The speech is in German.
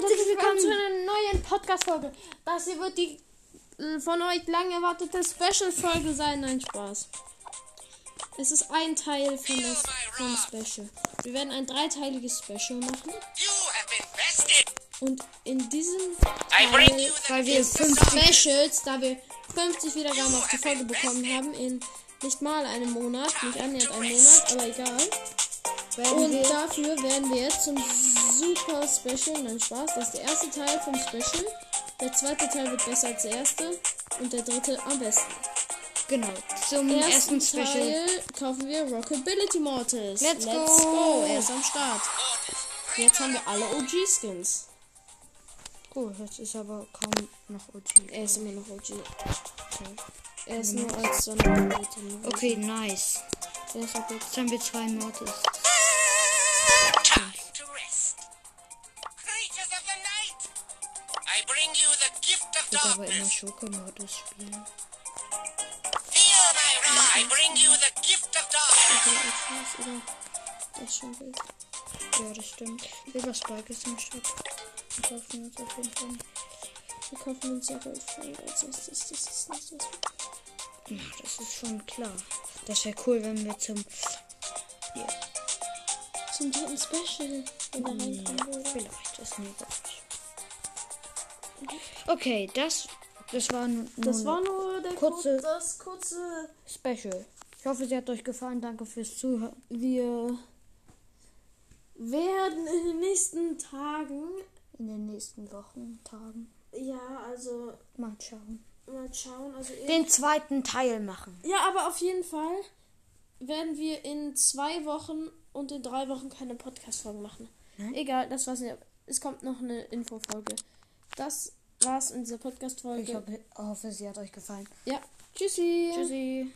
herzlich willkommen zu einer neuen Podcast-Folge. Das hier wird die äh, von euch lang erwartete Special-Folge sein. Nein, Spaß. Es ist ein Teil von das vom Special. Wir werden ein dreiteiliges Special machen. Und in diesem Teil, weil wir fünf Specials, da wir 50 Wiedergaben auf die Folge bekommen haben, in nicht mal einem Monat, nicht annähernd einem Monat, aber egal. Und dafür werden wir jetzt zum Super Special, nein Spaß, das ist der erste Teil vom Special. Der zweite Teil wird besser als der erste und der dritte am besten. Genau, zum Ersten ersten Special. Teil kaufen wir Rockability Mortis. Let's go. go! Er ist am Start. Jetzt haben wir alle OG-Skins. Oh, jetzt ist aber kaum noch OG. Er ist immer noch OG. Er ist nur als Sonderability. Okay, nice. Jetzt haben wir zwei Mortis. Ich würde aber immer darkness. Schoko-Modus spielen. I bring you the gift of darkness. das schon wild. Ja, das stimmt. Silber Spike ist im Shop. Wir kaufen uns auf jeden Fall. Wir kaufen uns ja Goldfang als erstes. Das ist nicht das. Ja, das ist schon klar. Das wäre cool, wenn wir zum. Ja, Zum dritten Special, wenn er reinkommen würde. vielleicht ist überraschend. Okay, das. Das war nur, Das war nur der kurze- kurze, das kurze. Special. Ich hoffe, sie hat euch gefallen. Danke fürs Zuhören. Wir werden in den nächsten Tagen, In den nächsten Wochen, Tagen. ja, also Mal schauen. mal schauen. Also Den zweiten Teil machen. ja, aber auf jeden Fall werden wir in zwei Wochen und in drei Wochen keine Podcast-Folgen machen. Nein? Egal, das war's nicht. Es kommt noch eine Infofolge. Das war's in dieser Podcast-Folge. Ich hoffe, hoffe, sie hat euch gefallen. Ja, tschüssi. Tschüssi.